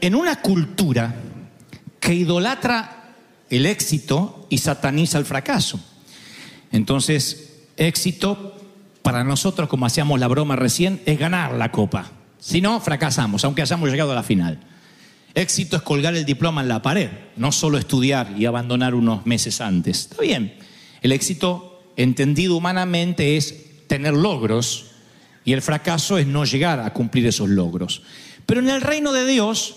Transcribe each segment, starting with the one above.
en una cultura que idolatra el éxito y sataniza el fracaso. Entonces, éxito para nosotros, como hacíamos la broma recién, es ganar la copa. Si no, fracasamos, aunque hayamos llegado a la final. Éxito es colgar el diploma en la pared, no solo estudiar y abandonar unos meses antes. Está bien. El éxito, entendido humanamente, es tener logros y el fracaso es no llegar a cumplir esos logros. Pero en el reino de Dios,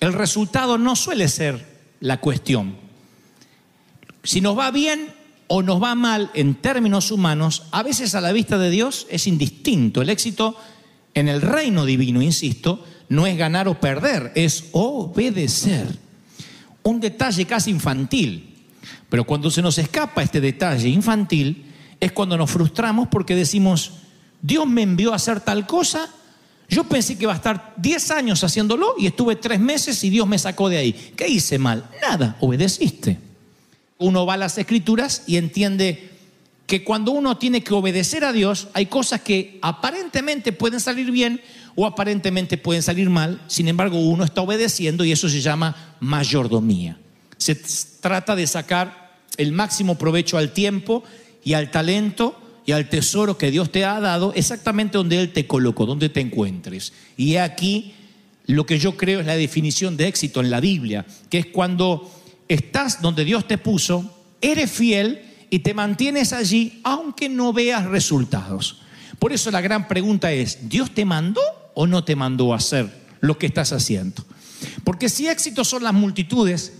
el resultado no suele ser la cuestión. Si nos va bien o nos va mal en términos humanos, a veces a la vista de Dios es indistinto. El éxito en el reino divino, insisto, no es ganar o perder, es obedecer. Un detalle casi infantil. Pero cuando se nos escapa este detalle infantil, es cuando nos frustramos porque decimos, Dios me envió a hacer tal cosa, yo pensé que iba a estar 10 años haciéndolo y estuve 3 meses y Dios me sacó de ahí. ¿Qué hice mal? Nada, obedeciste. Uno va a las escrituras y entiende que cuando uno tiene que obedecer a Dios, hay cosas que aparentemente pueden salir bien o aparentemente pueden salir mal, sin embargo uno está obedeciendo y eso se llama mayordomía. Se trata de sacar el máximo provecho al tiempo y al talento y al tesoro que Dios te ha dado exactamente donde Él te colocó, donde te encuentres. Y aquí lo que yo creo es la definición de éxito en la Biblia, que es cuando estás donde Dios te puso, eres fiel y te mantienes allí aunque no veas resultados. Por eso la gran pregunta es, ¿Dios te mandó o no te mandó a hacer lo que estás haciendo? Porque si éxito son las multitudes,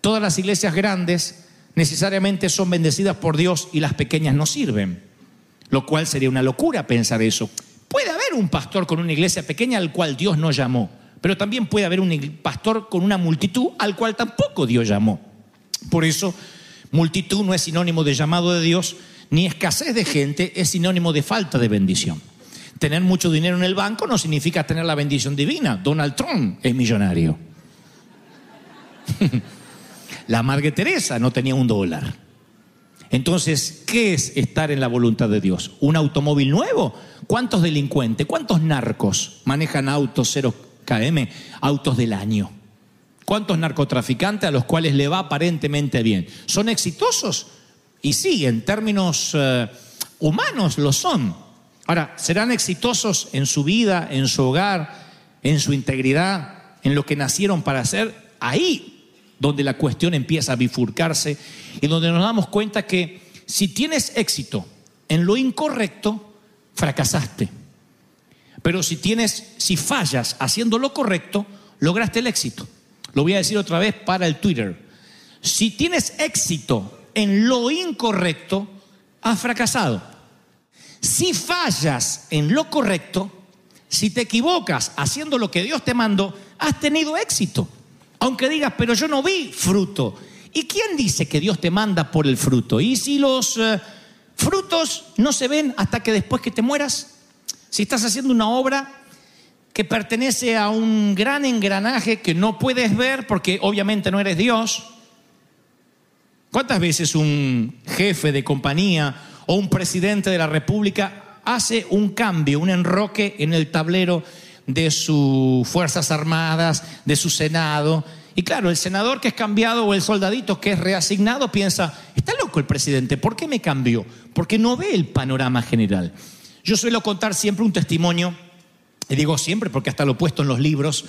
todas las iglesias grandes necesariamente son bendecidas por Dios y las pequeñas no sirven, lo cual sería una locura pensar eso. Puede haber un pastor con una iglesia pequeña al cual Dios no llamó, pero también puede haber un pastor con una multitud al cual tampoco Dios llamó. Por eso, multitud no es sinónimo de llamado de Dios, ni escasez de gente es sinónimo de falta de bendición. Tener mucho dinero en el banco no significa tener la bendición divina. Donald Trump es millonario. la Madre Teresa no tenía un dólar. Entonces, ¿qué es estar en la voluntad de Dios? ¿Un automóvil nuevo? ¿Cuántos delincuentes, cuántos narcos manejan autos 0 km, autos del año? ¿Cuántos narcotraficantes a los cuales le va aparentemente bien? ¿Son exitosos? Y sí, en términos eh, humanos lo son. Ahora, ¿serán exitosos en su vida, en su hogar, en su integridad, en lo que nacieron para hacer? Ahí donde la cuestión empieza a bifurcarse y donde nos damos cuenta que si tienes éxito en lo incorrecto, fracasaste. Pero si tienes, si fallas haciendo lo correcto, lograste el éxito. Lo voy a decir otra vez para el Twitter. Si tienes éxito en lo incorrecto, has fracasado. Si fallas en lo correcto, si te equivocas haciendo lo que Dios te mandó, has tenido éxito. Aunque digas, pero yo no vi fruto. ¿Y quién dice que Dios te manda por el fruto? ¿Y si los eh, frutos no se ven hasta que después que te mueras? Si estás haciendo una obra que pertenece a un gran engranaje que no puedes ver porque obviamente no eres Dios. ¿Cuántas veces un jefe de compañía o un presidente de la República hace un cambio, un enroque en el tablero de sus Fuerzas Armadas, de su Senado? Y claro, el senador que es cambiado o el soldadito que es reasignado piensa, está loco el presidente, ¿por qué me cambió? Porque no ve el panorama general. Yo suelo contar siempre un testimonio, y digo siempre porque hasta lo he puesto en los libros,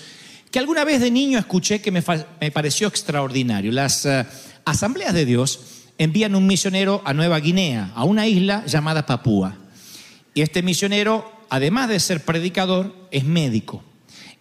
que alguna vez de niño escuché que me, pareció extraordinario. Las uh, asambleas de Dios envían un misionero a Nueva Guinea, a una isla llamada Papúa. Y este misionero, además de ser predicador, es médico.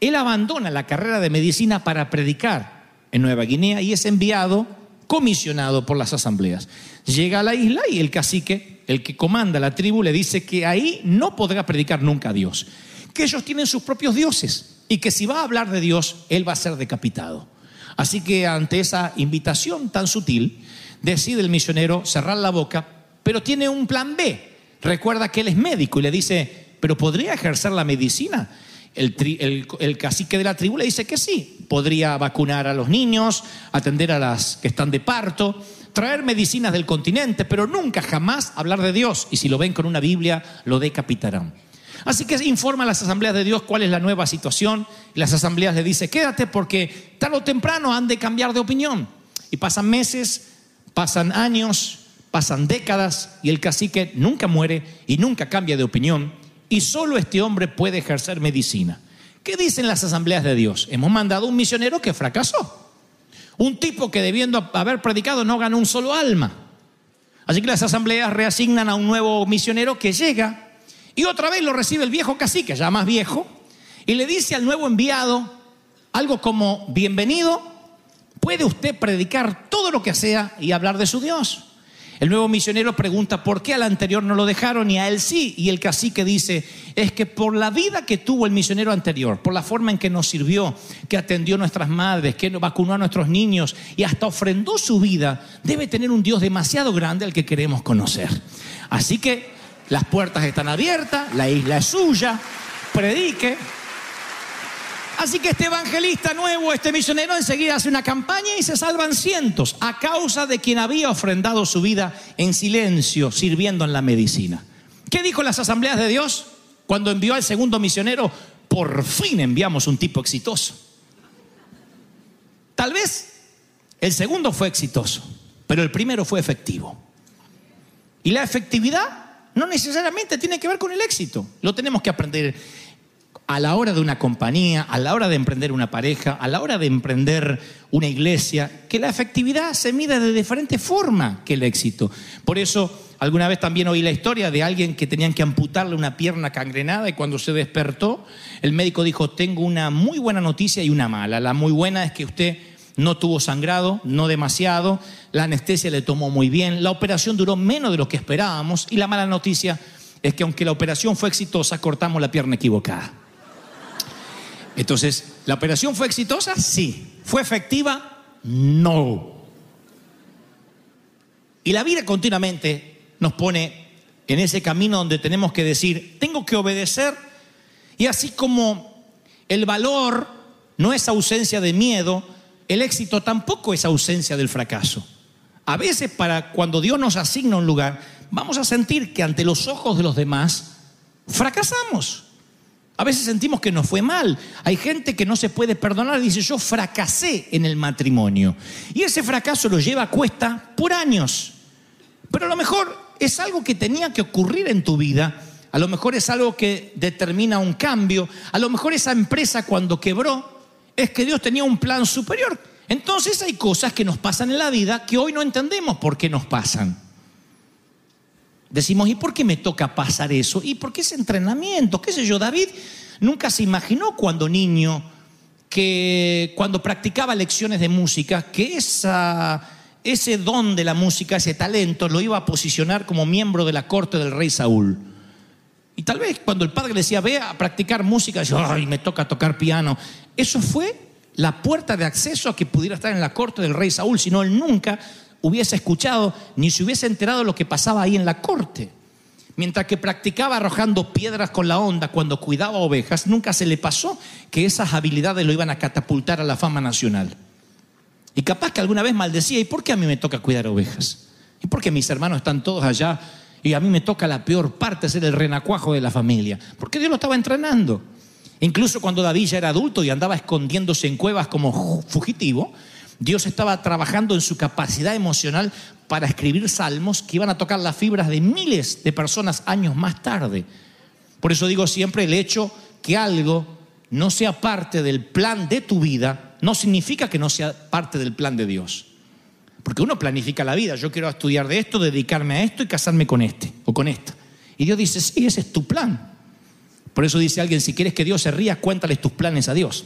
Él abandona la carrera de medicina para predicar en Nueva Guinea y es enviado, comisionado por las asambleas. Llega a la isla y el cacique, el que comanda la tribu, le dice que ahí no podrá predicar nunca a Dios, que ellos tienen sus propios dioses y que si va a hablar de Dios, él va a ser decapitado. Así que ante esa invitación tan sutil, decide el misionero cerrar la boca, pero tiene un plan B. Recuerda que él es médico y le dice, pero ¿podría ejercer la medicina? El, cacique de la tribu le dice que sí, podría vacunar a los niños, atender a las que están de parto, traer medicinas del continente, pero nunca jamás hablar de Dios. Y si lo ven con una Biblia, lo decapitarán. Así que informa a las asambleas de Dios cuál es la nueva situación. Las asambleas le dice, quédate porque tarde o temprano han de cambiar de opinión. Y pasan meses, pasan años, pasan décadas y el cacique nunca muere y nunca cambia de opinión. Y solo este hombre puede ejercer medicina. ¿Qué dicen las asambleas de Dios? Hemos mandado un misionero que fracasó. Un tipo que debiendo haber predicado no ganó un solo alma. Así que las asambleas reasignan a un nuevo misionero que llega y otra vez lo recibe el viejo cacique, ya más viejo, y le dice al nuevo enviado algo como, bienvenido, puede usted predicar todo lo que sea y hablar de su Dios. El nuevo misionero pregunta por qué al anterior no lo dejaron y a él sí. Y el cacique dice, es que por la vida que tuvo el misionero anterior, por la forma en que nos sirvió, que atendió a nuestras madres, que vacunó a nuestros niños y hasta ofrendó su vida, debe tener un Dios demasiado grande al que queremos conocer. Así que las puertas están abiertas, la isla es suya, predique. Así que este evangelista nuevo, este misionero, enseguida hace una campaña y se salvan cientos a causa de quien había ofrendado su vida en silencio, sirviendo en la medicina. ¿Qué dijo las asambleas de Dios cuando envió al segundo misionero? Por fin enviamos un tipo exitoso. Tal vez el segundo fue exitoso, pero el primero fue efectivo. Y la efectividad no necesariamente tiene que ver con el éxito. Lo tenemos que aprender a la hora de una compañía, a la hora de emprender una pareja, a la hora de emprender una iglesia, que la efectividad se mide de diferente forma que el éxito. Por eso, alguna vez también oí la historia de alguien que tenían que amputarle una pierna cangrenada y cuando se despertó, el médico dijo, tengo una muy buena noticia y una mala. La muy buena es que usted no tuvo sangrado, no demasiado, la anestesia le tomó muy bien, la operación duró menos de lo que esperábamos y la mala noticia es que aunque la operación fue exitosa, cortamos la pierna equivocada. Entonces, ¿la operación fue exitosa? Sí. ¿Fue efectiva? No. Y la vida continuamente nos pone en ese camino donde tenemos que decir, tengo que obedecer. Y así como el valor no es ausencia de miedo, el éxito tampoco es ausencia del fracaso. A veces para cuando Dios nos asigna un lugar, vamos a sentir que ante los ojos de los demás fracasamos. A veces sentimos que nos fue mal. Hay gente que no se puede perdonar dice, yo fracasé en el matrimonio. Y ese fracaso lo lleva a cuesta por años. Pero a lo mejor es algo que tenía que ocurrir en tu vida. A lo mejor es algo que determina un cambio. A lo mejor esa empresa cuando quebró es que Dios tenía un plan superior. Entonces hay cosas que nos pasan en la vida que hoy no entendemos por qué nos pasan. Decimos, ¿y por qué me toca pasar eso? ¿Y por qué ese entrenamiento? ¿Qué sé yo? David nunca se imaginó cuando niño que cuando practicaba lecciones de música, que esa, ese don de la música, ese talento, lo iba a posicionar como miembro de la corte del rey Saúl. Y tal vez cuando el padre le decía, ve a practicar música, decía, ay, me toca tocar piano. Eso fue la puerta de acceso a que pudiera estar en la corte del rey Saúl, si no, él nunca hubiese escuchado ni se hubiese enterado de lo que pasaba ahí en la corte. Mientras que practicaba arrojando piedras con la onda cuando cuidaba ovejas, nunca se le pasó que esas habilidades lo iban a catapultar a la fama nacional. Y capaz que alguna vez maldecía, ¿y por qué a mí me toca cuidar ovejas? ¿Y por qué mis hermanos están todos allá y a mí me toca la peor parte, ser el renacuajo de la familia? Porque Dios lo estaba entrenando. Incluso cuando David ya era adulto y andaba escondiéndose en cuevas como fugitivo, Dios estaba trabajando en su capacidad emocional para escribir salmos que iban a tocar las fibras de miles de personas años más tarde. Por eso digo siempre, el hecho que algo no sea parte del plan de tu vida no significa que no sea parte del plan de Dios. Porque uno planifica la vida, yo quiero estudiar de esto, dedicarme a esto y casarme con este o con esta. Y Dios dice, sí, ese es tu plan. Por eso dice alguien, si quieres que Dios se ría, cuéntales tus planes a Dios.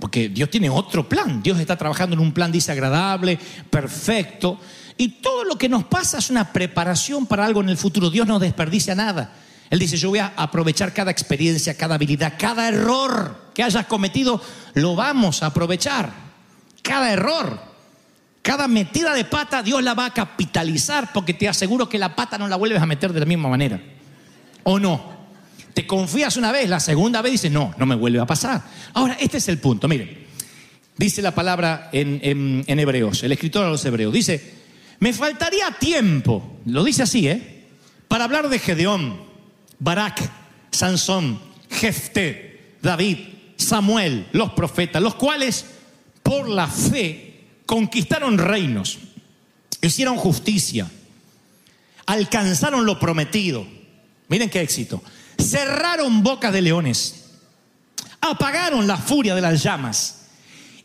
Porque Dios tiene otro plan. Dios está trabajando en un plan, dice, agradable, perfecto. Y todo lo que nos pasa es una preparación para algo en el futuro. Dios no desperdicia nada. Él dice, yo voy a aprovechar cada experiencia, cada habilidad, cada error que hayas cometido, lo vamos a aprovechar. Cada error, cada metida de pata, Dios la va a capitalizar porque te aseguro que la pata no la vuelves a meter de la misma manera. ¿O no? Te confías una vez, la segunda vez dices, no, no me vuelve a pasar. Ahora, este es el punto, miren. Dice la palabra en, en- en Hebreos, el escritor a los Hebreos. Dice, me faltaría tiempo, lo dice así, ¿eh? Para hablar de Gedeón, Barak, Sansón, Jefté, David, Samuel, los profetas, los cuales por la fe conquistaron reinos, hicieron justicia, alcanzaron lo prometido. Miren qué éxito. Cerraron bocas de leones, apagaron la furia de las llamas,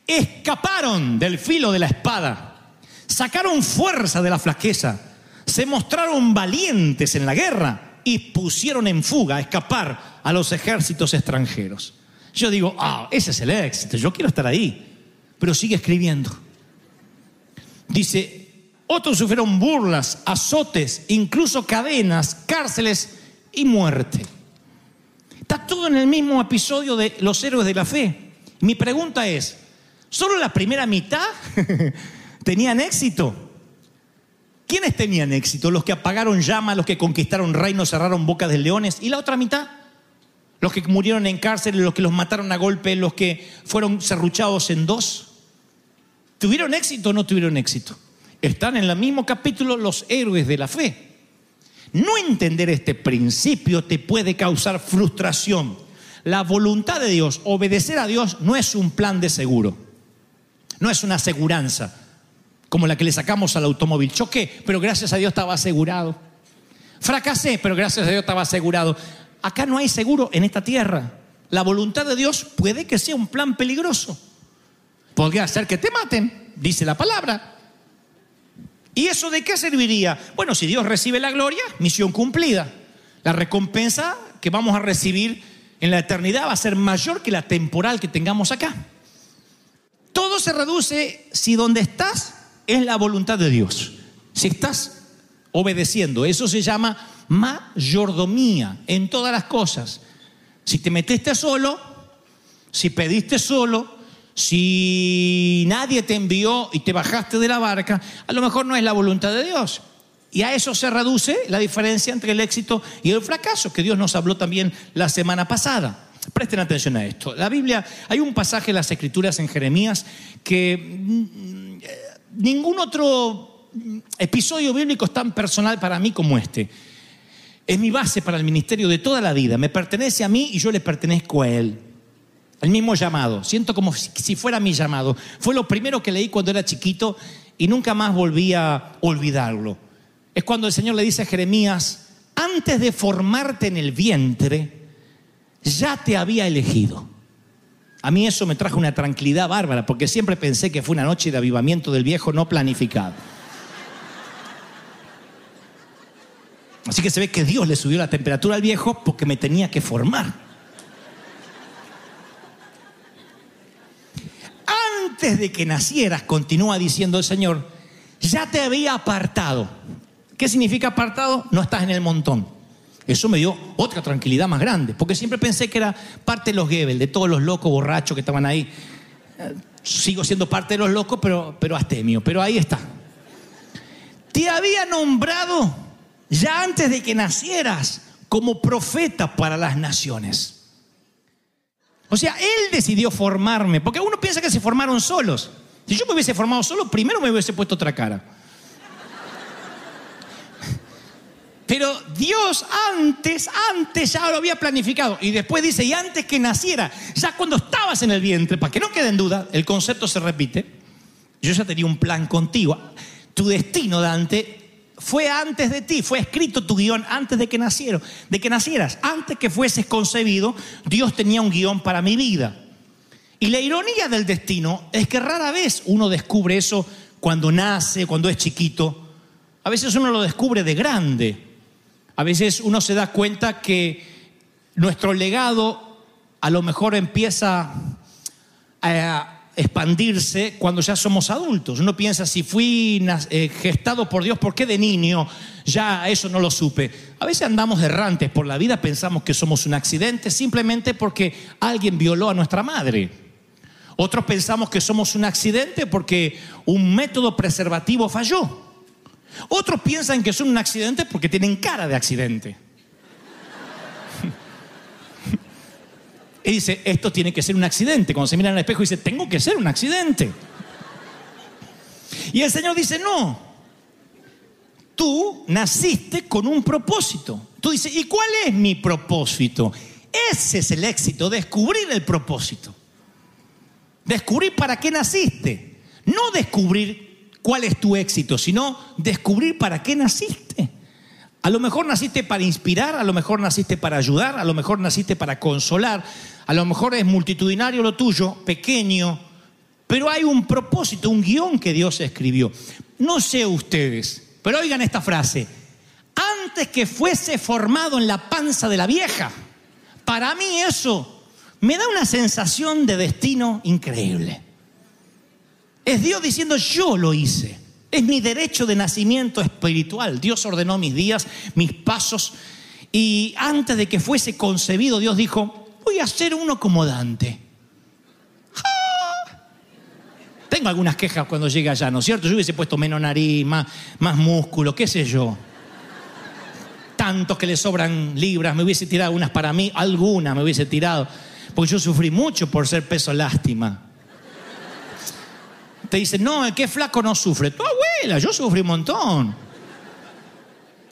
escaparon del filo de la espada, sacaron fuerza de la flaqueza, se mostraron valientes en la guerra y pusieron en fuga, a escapar a los ejércitos extranjeros. Yo digo, ah, ese es el éxito, yo quiero estar ahí, pero sigue escribiendo. Dice, otros sufrieron burlas, azotes, incluso cadenas, cárceles y muerte. Está todo en el mismo episodio de los héroes de la fe. Mi pregunta es, ¿solo la primera mitad tenían éxito? ¿Quiénes tenían éxito? Los que apagaron llamas, los que conquistaron reinos, cerraron bocas de leones. ¿Y la otra mitad? Los que murieron en cárcel, los que los mataron a golpe, los que fueron serruchados en dos. ¿Tuvieron éxito o no tuvieron éxito? Están en el mismo capítulo los héroes de la fe. No entender este principio te puede causar frustración. La voluntad de Dios, obedecer a Dios, no es un plan de seguro. No es una aseguranza como la que le sacamos al automóvil. Choqué, pero gracias a Dios estaba asegurado. Fracasé, pero gracias a Dios estaba asegurado. Acá no hay seguro en esta tierra. La voluntad de Dios puede que sea un plan peligroso. Podría ser que te maten, dice la palabra. ¿Y eso de qué serviría? Bueno, si Dios recibe la gloria, misión cumplida. La recompensa que vamos a recibir en la eternidad va a ser mayor que la temporal que tengamos acá. Todo se reduce si donde estás es la voluntad de Dios. Si estás obedeciendo, eso se llama mayordomía en todas las cosas. Si te metiste solo, si pediste solo, si nadie te envió y te bajaste de la barca, a lo mejor no es la voluntad de Dios. Y a eso se reduce la diferencia entre el éxito y el fracaso, que Dios nos habló también la semana pasada. Presten atención a esto. La Biblia, hay un pasaje en las Escrituras en Jeremías que mm, eh, ningún otro mm, episodio bíblico es tan personal para mí como este. Es mi base para el ministerio de toda la vida. Me pertenece a mí y yo le pertenezco a Él. El mismo llamado. Siento como si- fuera mi llamado. Fue lo primero que leí cuando era chiquito y nunca más volví a olvidarlo. Es cuando el Señor le dice a Jeremías, antes de formarte en el vientre, ya te había elegido. A mí eso me trajo una tranquilidad bárbara, porque siempre pensé que fue una noche de avivamiento del viejo no planificado. Así que se ve que Dios le subió la temperatura al viejo porque me tenía que formar. Antes de que nacieras, continúa diciendo el Señor, ya te había apartado. ¿Qué significa apartado? No estás en el montón. Eso me dio otra tranquilidad más grande, porque siempre pensé que era parte de los Gebel, de todos los locos borrachos que estaban ahí. Eh, Sigo siendo parte de los locos, pero, pero astemio, pero ahí está. Te había nombrado ya antes de que nacieras como profeta para las naciones. O sea, Él decidió formarme, porque uno piensa que se formaron solos. Si yo me hubiese formado solo, primero me hubiese puesto otra cara. Pero Dios antes, antes ya lo había planificado. Y después dice, y antes que naciera, ya cuando estabas en el vientre, para que no quede en duda, el concepto se repite, yo ya tenía un plan contigo. Tu destino, Dante, fue antes de ti, fue escrito tu guion antes de que nacieron, de que nacieras, antes que fueses concebido, Dios tenía un guion para mi vida. Y la ironía del destino es que rara vez uno descubre eso cuando nace, cuando es chiquito. A veces uno lo descubre de grande. A veces uno se da cuenta que nuestro legado a lo mejor empieza a, expandirse cuando ya somos adultos. Uno piensa, si fui eh, gestado por Dios, ¿por qué de niño ya eso no lo supe? A veces andamos errantes por la vida, pensamos que somos un accidente simplemente porque alguien violó a nuestra madre. Otros pensamos que somos un accidente porque un método preservativo falló. Otros piensan que son un accidente porque tienen cara de accidente. Y dice, esto tiene que ser un accidente. Cuando se mira en el espejo dice, tengo que ser un accidente. Y el Señor dice, no, tú naciste con un propósito. Tú dices, ¿y cuál es mi propósito? Ese es el éxito, descubrir el propósito. Descubrir para qué naciste. No descubrir cuál es tu éxito, sino descubrir para qué naciste. A lo mejor naciste para inspirar, a lo mejor naciste para ayudar, a lo mejor naciste para consolar, a lo mejor es multitudinario lo tuyo, pequeño, pero hay un propósito, un guion que Dios escribió. No sé ustedes, pero oigan esta frase. Antes que fuese formado en la panza de la vieja, para mí eso me da una sensación de destino increíble. Es Dios diciendo, yo lo hice. Es mi derecho de nacimiento espiritual. Dios ordenó mis días, mis pasos. Y antes de que fuese concebido, Dios dijo, voy a ser uno como Dante. ¡Ah! Tengo algunas quejas cuando llegue allá, ¿no es cierto? Yo hubiese puesto menos nariz, más, más músculo, qué sé yo. Tantos que le sobran libras, me hubiese tirado unas para mí, algunas me hubiese tirado. Porque yo sufrí mucho por ser peso lástima. Te dicen, no, el que es flaco no sufre. Tu abuela, yo sufrí un montón.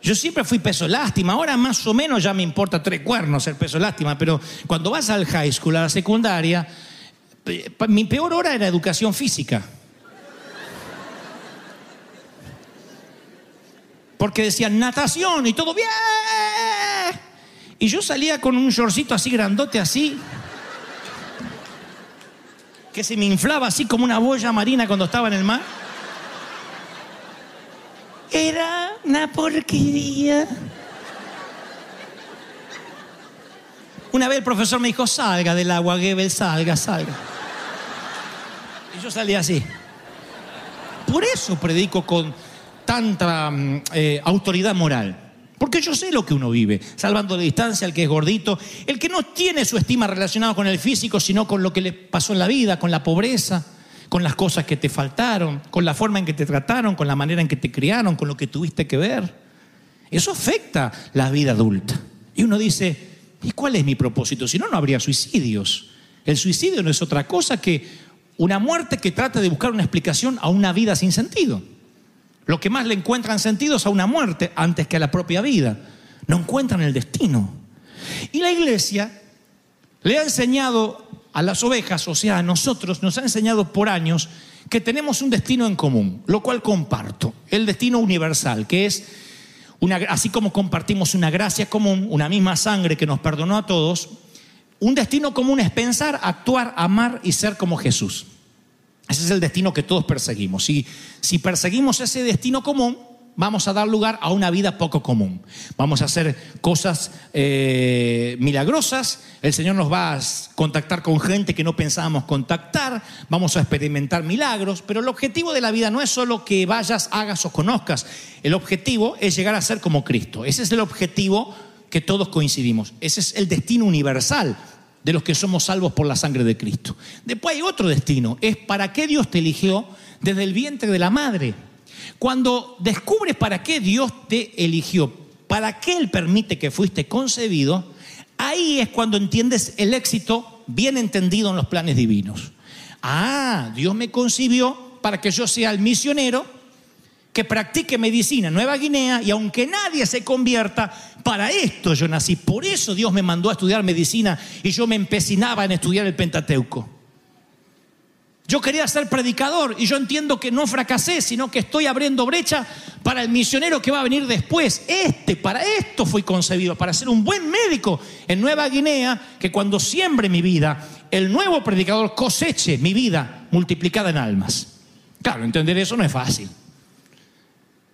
Yo siempre fui peso lástima, ahora más o menos ya me importa tres cuernos ser peso lástima, pero cuando vas al high school, a la secundaria, eh, mi peor hora era educación física. Porque decían natación y todo bien. Y yo salía con un shortcito así grandote, así, que se me inflaba así como una boya marina cuando estaba en el mar. Era una porquería. Una vez el profesor me dijo, salga del agua, Gebel, salga, salga. Y yo salí así. Por eso predico con tanta mm, eh, autoridad moral. Porque yo sé lo que uno vive, salvando la distancia al que es gordito, el que no tiene su estima relacionada con el físico, sino con lo que le pasó en la vida, con la pobreza, con las cosas que te faltaron, con la forma en que te trataron, con la manera en que te criaron, con lo que tuviste que ver. Eso afecta la vida adulta. Y uno dice, ¿y cuál es mi propósito? Si no, no habría suicidios. El suicidio no es otra cosa que una muerte que trata de buscar una explicación a una vida sin sentido. Lo que más le encuentran sentido es a una muerte antes que a la propia vida. No encuentran el destino. Y la iglesia le ha enseñado a las ovejas, o sea, a nosotros, nos ha enseñado por años que tenemos un destino en común, lo cual comparto, el destino universal, que es, una, así como compartimos una gracia común, una misma sangre que nos perdonó a todos, un destino común es pensar, actuar, amar y ser como Jesús. Ese es el destino que todos perseguimos. Si, si perseguimos ese destino común, vamos a dar lugar a una vida poco común. Vamos a hacer cosas eh, milagrosas, el Señor nos va a contactar con gente que no pensábamos contactar, vamos a experimentar milagros, pero el objetivo de la vida no es solo que vayas, hagas o conozcas, el objetivo es llegar a ser como Cristo. Ese es el objetivo que todos coincidimos, ese es el destino universal de los que somos salvos por la sangre de Cristo. Después hay otro destino, es para qué Dios te eligió desde el vientre de la madre. Cuando descubres para qué Dios te eligió, para qué Él permite que fuiste concebido, ahí es cuando entiendes el éxito bien entendido en los planes divinos. Ah, Dios me concibió para que yo sea el misionero que practique medicina en Nueva Guinea y aunque nadie se convierta, para esto yo nací. Por eso Dios me mandó a estudiar medicina y yo me empecinaba en estudiar el Pentateuco. Yo quería ser predicador y yo entiendo que no fracasé, sino que estoy abriendo brecha para el misionero que va a venir después. Este, para esto fui concebido, para ser un buen médico en Nueva Guinea, que cuando siembre mi vida, el nuevo predicador coseche mi vida multiplicada en almas. Claro, entender eso no es fácil.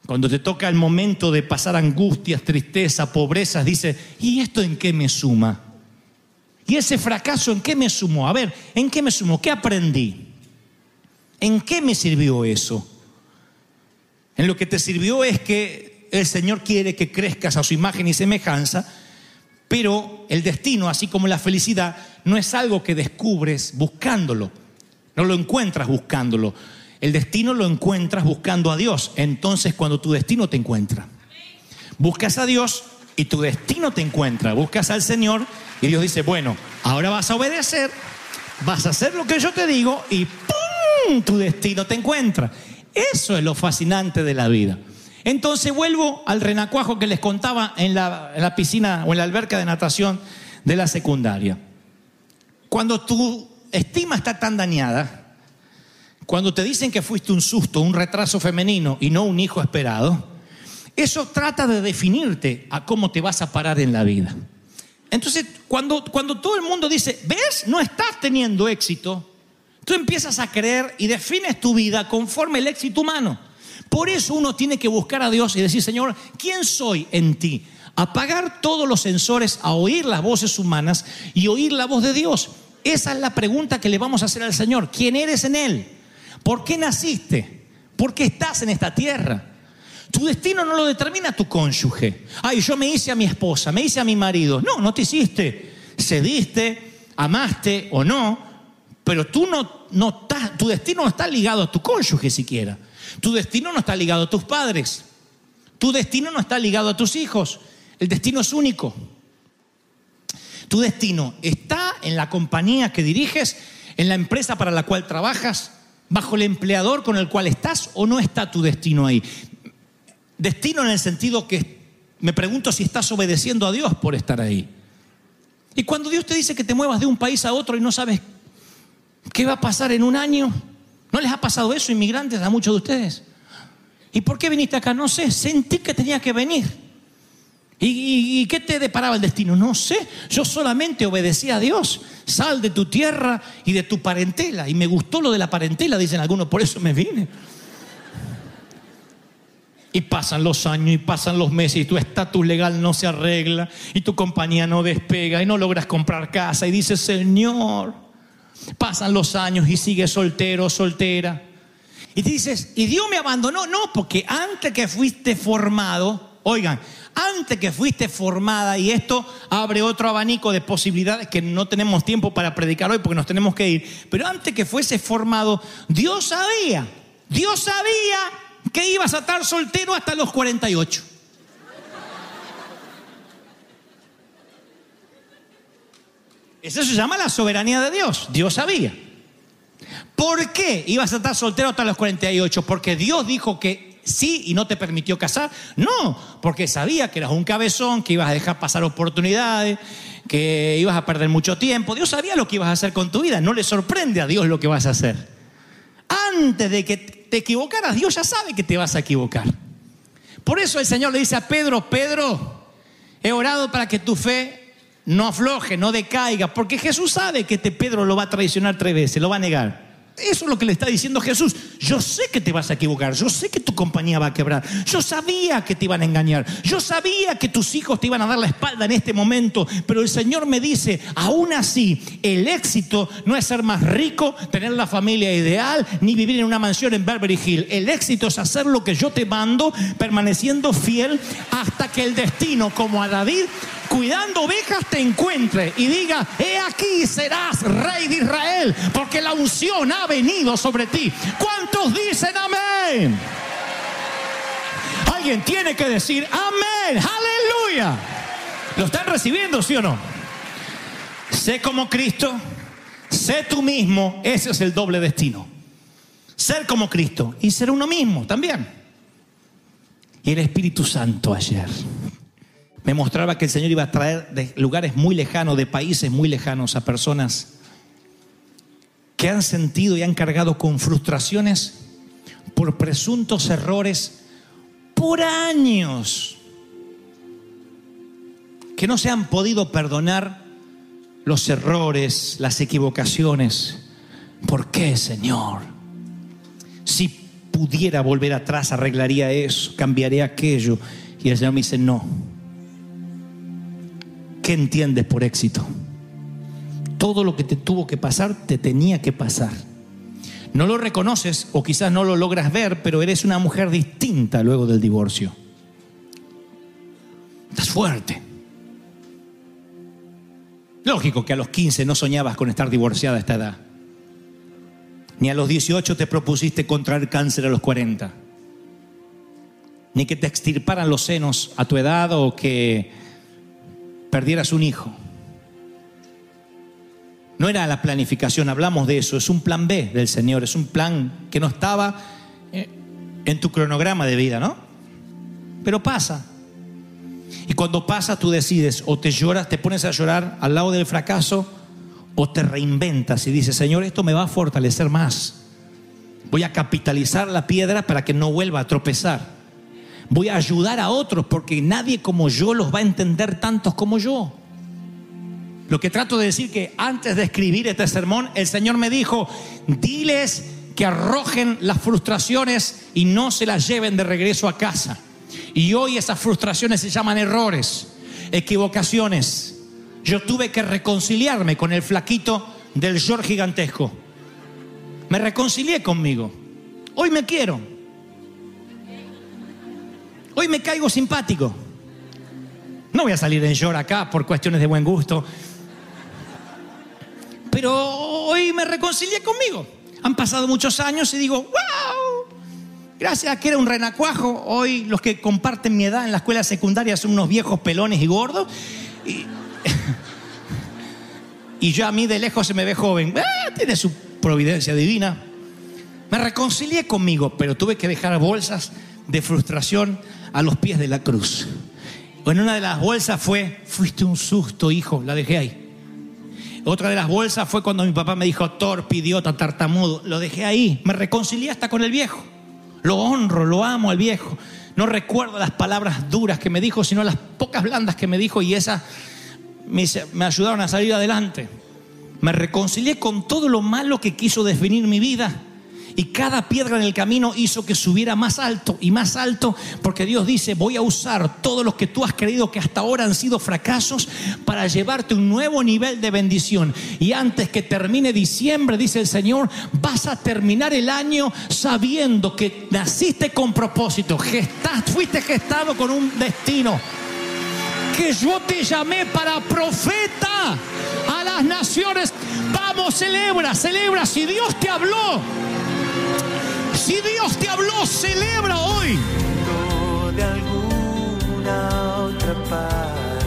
Cuando te toca el momento de pasar angustias, tristeza, pobrezas, dice, ¿y esto en qué me suma? ¿Y ese fracaso en qué me sumó? A ver, ¿en qué me sumó? ¿Qué aprendí? ¿En qué me sirvió eso? En lo que te sirvió es que el Señor quiere que crezcas a su imagen y semejanza, pero el destino, así como la felicidad, no es algo que descubres buscándolo, no lo encuentras buscándolo. El destino lo encuentras buscando a Dios. Entonces cuando tu destino te encuentra, buscas a Dios y tu destino te encuentra. Buscas al Señor y Dios dice, bueno, ahora vas a obedecer, vas a hacer lo que yo te digo y ¡pum! Tu destino te encuentra. Eso es lo fascinante de la vida. Entonces vuelvo al renacuajo que les contaba en la, en la piscina o en la alberca de natación de la secundaria. Cuando tu estima está tan dañada, cuando te dicen que fuiste un susto, un retraso femenino y no un hijo esperado, eso trata de definirte a cómo te vas a parar en la vida. Entonces, cuando, cuando todo el mundo dice, ¿ves? No estás teniendo éxito, tú empiezas a creer y defines tu vida conforme el éxito humano. Por eso uno tiene que buscar a Dios y decir, Señor, ¿quién soy en ti? Apagar todos los sensores a oír las voces humanas y oír la voz de Dios. Esa es la pregunta que le vamos a hacer al Señor. ¿Quién eres en Él? ¿Por qué naciste? ¿Por qué estás en esta tierra? Tu destino no lo determina tu cónyuge. Ay, yo me hice a mi esposa, me hice a mi marido. No, no te hiciste. Cediste, amaste o no, pero tú no, no estás, tu destino no está ligado a tu cónyuge siquiera. Tu destino no está ligado a tus padres. Tu destino no está ligado a tus hijos. El destino es único. Tu destino está en la compañía que diriges, en la empresa para la cual trabajas, bajo el empleador con el cual estás o no está tu destino ahí. Destino en el sentido que me pregunto si estás obedeciendo a Dios por estar ahí. Y cuando Dios te dice que te muevas de un país a otro y no sabes qué va a pasar en un año, ¿no les ha pasado eso, inmigrantes, a muchos de ustedes? ¿Y por qué viniste acá? No sé, sentí que tenía que venir. ¿Y, qué te deparaba el destino? No sé, yo solamente obedecí a Dios. Sal de tu tierra y de tu parentela. Y me gustó lo de la parentela, dicen algunos, por eso me vine. Y pasan los años y pasan los meses y tu estatus legal no se arregla y tu compañía no despega y no logras comprar casa y dices, Señor, pasan los años y sigues soltero, soltera. Y dices, ¿y Dios me abandonó? No, porque antes que fuiste formado, oigan, antes que fuiste formada, y esto abre otro abanico de posibilidades que no tenemos tiempo para predicar hoy porque nos tenemos que ir, pero antes que fuese formado, Dios sabía, Dios sabía que ibas a estar soltero hasta los 48. Eso se llama la soberanía de Dios. Dios sabía. ¿Por qué ibas a estar soltero hasta los 48? Porque Dios dijo que sí y no te permitió casar. No, porque sabía que eras un cabezón, que ibas a dejar pasar oportunidades, que ibas a perder mucho tiempo. Dios sabía lo que ibas a hacer con tu vida. No le sorprende a Dios lo que vas a hacer. Antes de que te equivocaras, Dios ya sabe que te vas a equivocar. Por eso el Señor le dice a Pedro, Pedro, he orado para que tu fe no afloje, no decaiga, porque Jesús sabe que este Pedro lo va a traicionar tres veces, lo va a negar. Eso es lo que le está diciendo Jesús. Yo sé que te vas a equivocar, yo sé que tu compañía va a quebrar, yo sabía que te iban a engañar, yo sabía que tus hijos te iban a dar la espalda en este momento, pero el Señor me dice, aún así, el éxito no es ser más rico, tener la familia ideal, ni vivir en una mansión en Beverly Hills. El éxito es hacer lo que yo te mando, permaneciendo fiel hasta que el destino, como a David, cuidando ovejas te encuentre y diga, he aquí serás rey de Israel, porque la unción ha venido sobre ti. ¿Cuántos dicen amén? Alguien tiene que decir amén, aleluya. ¿Lo están recibiendo, sí o no? Sé como Cristo, sé tú mismo, ese es el doble destino. Ser como Cristo y ser uno mismo también. Y el Espíritu Santo ayer me mostraba que el Señor iba a traer de lugares muy lejanos, de países muy lejanos, a personas que han sentido y han cargado con frustraciones por presuntos errores por años, que no se han podido perdonar los errores, las equivocaciones. ¿Por qué, Señor? Si pudiera volver atrás, arreglaría eso, cambiaría aquello. Y el Señor me dice, no. ¿Qué entiendes por éxito? Todo lo que te tuvo que pasar, te tenía que pasar. No lo reconoces o quizás no lo logras ver, pero eres una mujer distinta luego del divorcio. Estás fuerte. Lógico que a los 15 no soñabas con estar divorciada a esta edad. Ni a los 18 te propusiste contraer cáncer a los 40. Ni que te extirparan los senos a tu edad o que perdieras un hijo. No era la planificación, hablamos de eso, es un plan B del Señor, es un plan que no estaba eh, en tu cronograma de vida, ¿no? Pero pasa. Y cuando pasa tú decides o te lloras, te pones a llorar al lado del fracaso o te reinventas y dices, Señor, esto me va a fortalecer más. Voy a capitalizar la piedra para que no vuelva a tropezar. Voy a ayudar a otros porque nadie como yo los va a entender tantos como yo. Lo que trato de decir que antes de escribir este sermón, el Señor me dijo, diles que arrojen las frustraciones y no se las lleven de regreso a casa. Y hoy esas frustraciones se llaman errores, equivocaciones. Yo tuve que reconciliarme con el flaquito del George gigantesco. Me reconcilié conmigo. Hoy me quiero. Hoy me caigo simpático. No voy a salir en short acá por cuestiones de buen gusto. Pero hoy me reconcilié conmigo. Han pasado muchos años y digo, wow, gracias a que era un renacuajo, hoy los que comparten mi edad en la escuela secundaria son unos viejos pelones y gordos. Y, y yo a mí de lejos se me ve joven. Ah, tiene su providencia divina. Me reconcilié conmigo, pero tuve que dejar bolsas de frustración a los pies de la cruz. En una de las bolsas fue, fuiste un susto, hijo, la dejé ahí. Otra de las bolsas fue cuando mi papá me dijo, torpe, idiota, tartamudo. Lo dejé ahí. Me reconcilié hasta con el viejo. Lo honro, lo amo al viejo. No recuerdo las palabras duras que me dijo, sino las pocas blandas que me dijo y esas me, me ayudaron a salir adelante. Me reconcilié con todo lo malo que quiso definir mi vida. Y cada piedra en el camino hizo que subiera más alto y más alto, porque Dios dice, voy a usar todos los que tú has creído que hasta ahora han sido fracasos para llevarte un nuevo nivel de bendición. Y antes que termine diciembre, dice el Señor, vas a terminar el año sabiendo que naciste con propósito, fuiste gestado con un destino. Que yo te llamé para profeta a las naciones. Vamos, celebra, celebra. Si Dios te habló, si Dios te habló, celebra hoy. de alguna otra parte.